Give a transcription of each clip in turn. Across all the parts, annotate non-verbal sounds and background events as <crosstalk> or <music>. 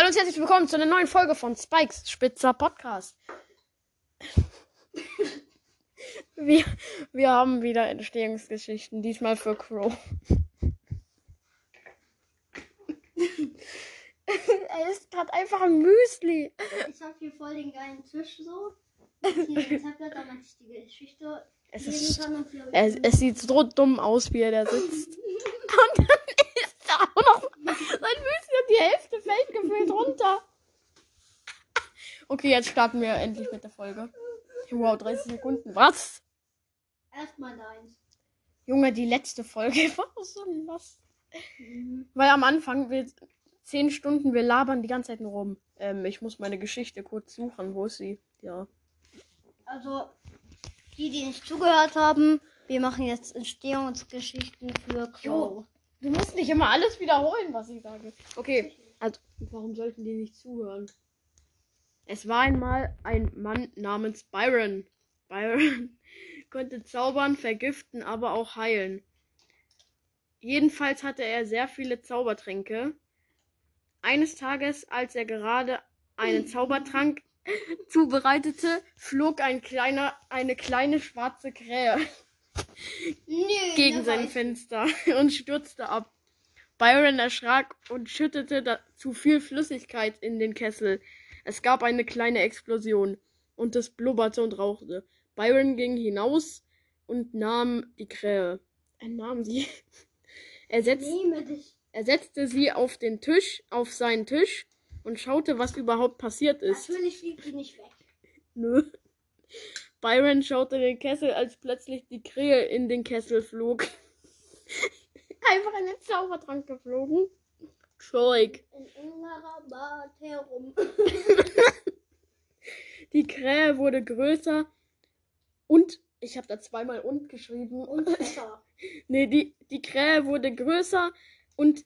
Hallo und herzlich willkommen zu einer neuen Folge von Spikes Spitzer Podcast. Wir, wir haben wieder Entstehungsgeschichten, diesmal für Crow. er isst gerade einfach ein Müsli. Ich habe hier voll den geilen Tisch so. <laughs> Hier ein Tablet, damit ich die Geschichte Es, ist, es, es sieht so dumm aus, wie er da sitzt. <laughs> Und dann <laughs> isst er auch noch fällt gefühlt runter. Okay, jetzt starten wir endlich mit der Folge. Wow, 30 Sekunden. Was? Erstmal deins. Junge, die letzte Folge <laughs> war so was. Weil am Anfang, wir 10 Stunden, wir labern die ganze Zeit nur rum. Ähm, ich muss meine Geschichte kurz suchen. Wo ist sie? Ja. Also, die, die nicht zugehört haben, wir machen jetzt Entstehungsgeschichten für Crow. Jo. Du musst nicht immer alles wiederholen, was ich sage. Okay, also warum sollten die nicht zuhören? Es war einmal ein Mann namens Byron. Byron <laughs> konnte zaubern, vergiften, aber auch heilen. Jedenfalls hatte er sehr viele Zaubertränke. Eines Tages, als er gerade einen Zaubertrank <laughs> zubereitete, flog ein kleiner, eine kleine schwarze Krähe Nö, gegen sein Fenster <laughs> und stürzte ab. Byron erschrak und schüttete zu viel Flüssigkeit in den Kessel. Es gab eine kleine Explosion und es blubberte und rauchte. Byron ging hinaus und nahm die Krähe. Er nahm sie. <laughs> Er, setz, er setzte sie auf den Tisch, auf seinen Tisch und schaute, was überhaupt passiert ist. Natürlich fliegt die nicht weg. Nö. Byron schaute den Kessel, als plötzlich die Krähe in den Kessel flog. Einfach in den Zaubertrank geflogen. Zeug. In innerer Bad herum. <laughs> Die Krähe wurde größer und ich habe da zweimal und geschrieben. Und <laughs> Futter. Nee, die, die Krähe wurde größer und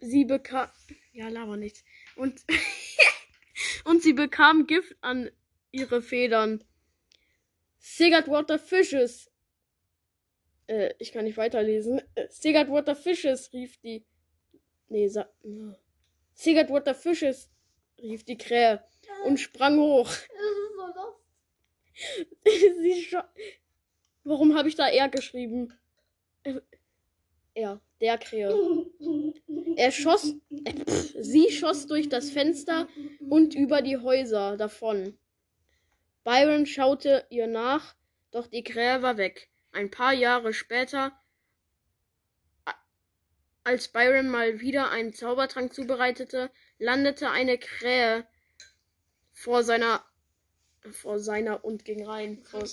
sie bekam. Ja, laber nichts. Und, <laughs> und sie bekam Gift an ihre Federn. Sigurdwater Fishes. Äh, ich kann nicht weiterlesen. Äh, Sigurdwater Fishes rief die. Nee, sa. ja. Sigurdwater Fishes rief die Krähe und sprang hoch. <laughs> Das ist so <laughs> Warum habe ich da er geschrieben? Äh, Er, der Krähe. Er schoss, äh, <laughs> pff, sie schoss durch das Fenster und über die Häuser davon. Byron schaute ihr nach, doch die Krähe war weg. Ein paar Jahre später, als Byron mal wieder einen Zaubertrank zubereitete, landete eine Krähe vor seiner vor seiner und ging rein. Vor,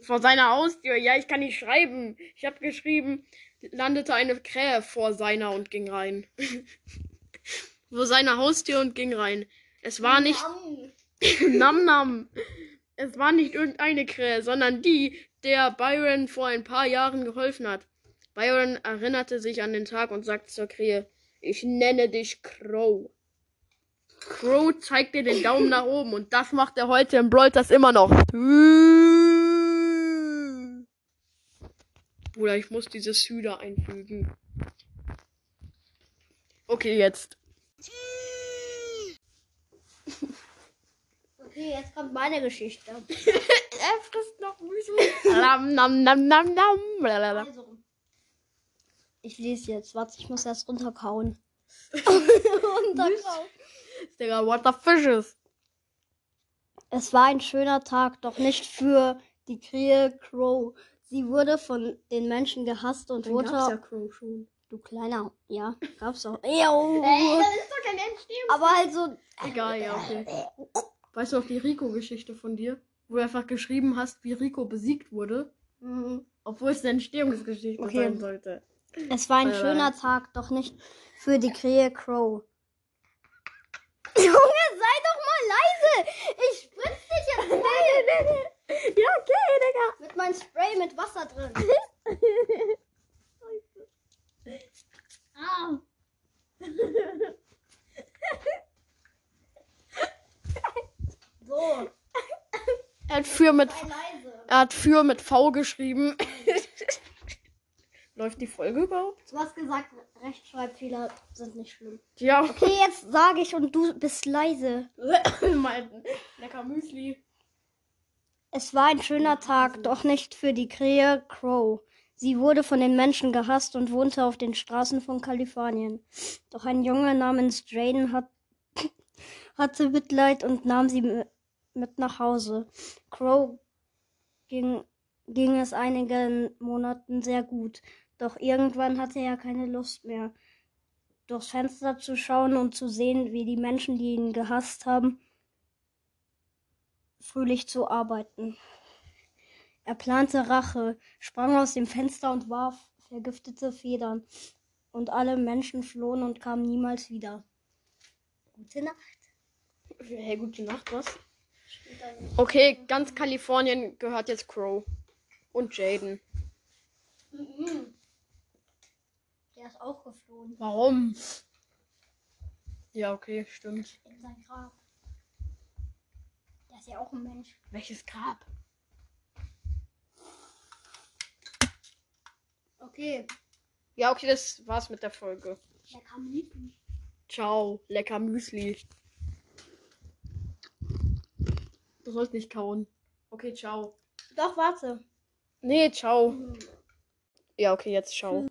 vor seiner Haustür. Ja, ich kann nicht schreiben. Ich habe geschrieben, landete eine Krähe vor seiner und ging rein. <laughs> vor seiner Haustür und ging rein. Es war nicht. <laughs> Nam Nam. Es war nicht irgendeine Krähe, sondern die, der Byron vor ein paar Jahren geholfen hat. Byron erinnerte sich an den Tag und sagte zur Krähe, ich nenne dich Crow. Crow zeigte den Daumen nach oben und das macht er heute im Brawl immer noch. Bruder, ich muss dieses Hüder einfügen. Okay, jetzt. Okay, jetzt kommt meine Geschichte. <laughs> Er frisst noch Müsli. nam, nam, nam, nam, nam. Blablabla. Also, ich lese jetzt. Warte, ich muss erst runterkauen. <laughs> runterkauen. Digga, what the fishes? Es war ein schöner Tag, doch nicht für die Krähe Crow. Sie wurde von den Menschen gehasst und wurde. Crow schon. Du kleiner. Ja, gab's auch. Ew. ist doch kein Entstehung. Aber also. Egal, ja, okay. Weißt du noch die Rico-Geschichte von dir? Wo du einfach geschrieben hast, wie Rico besiegt wurde? Mhm. Obwohl es eine Entstehungsgeschichte Okay. sein sollte. Es war ein Äh. schöner Tag, doch nicht für die Krähe Crow. <laughs> Junge, sei doch mal leise! Ich spritz dich jetzt <laughs> voll! Ja, okay, Digga. Mit meinem Spray mit Wasser drin. <laughs> Ah. So, Er hat für mit, er hat für mit V geschrieben. <laughs> Läuft die Folge überhaupt? Du hast gesagt, Rechtschreibfehler sind nicht schlimm. Ja. Okay, jetzt sage ich und du bist leise. <laughs> mein lecker Müsli. Es war ein schöner Tag, doch nicht für die Krähe Crow. Sie wurde von den Menschen gehasst und wohnte auf den Straßen von Kalifornien. Doch ein Junge namens Jaden hat, <laughs> hatte Mitleid und nahm sie mit nach Hause. Crow ging, ging es einigen Monaten sehr gut, doch irgendwann hatte er keine Lust mehr, durchs Fenster zu schauen und zu sehen, wie die Menschen, die ihn gehasst haben, fröhlich zu arbeiten. Er plante Rache, sprang aus dem Fenster und warf vergiftete Federn. Und alle Menschen flohen und kamen niemals wieder. Gute Nacht. Hey, gute Nacht, was? Okay, ganz Kalifornien gehört jetzt Crow. Und Jaden. Der ist auch geflohen Warum? Ja, okay, stimmt. in sein Grab. Der ist ja auch ein Mensch. Welches Grab? Okay. Ja, okay, das war's mit der Folge. Kam Müsli. Ciao, lecker Müsli. Du sollst nicht kauen. Okay, ciao. Doch, warte. Nee, ciao. Ja, okay, jetzt ciao.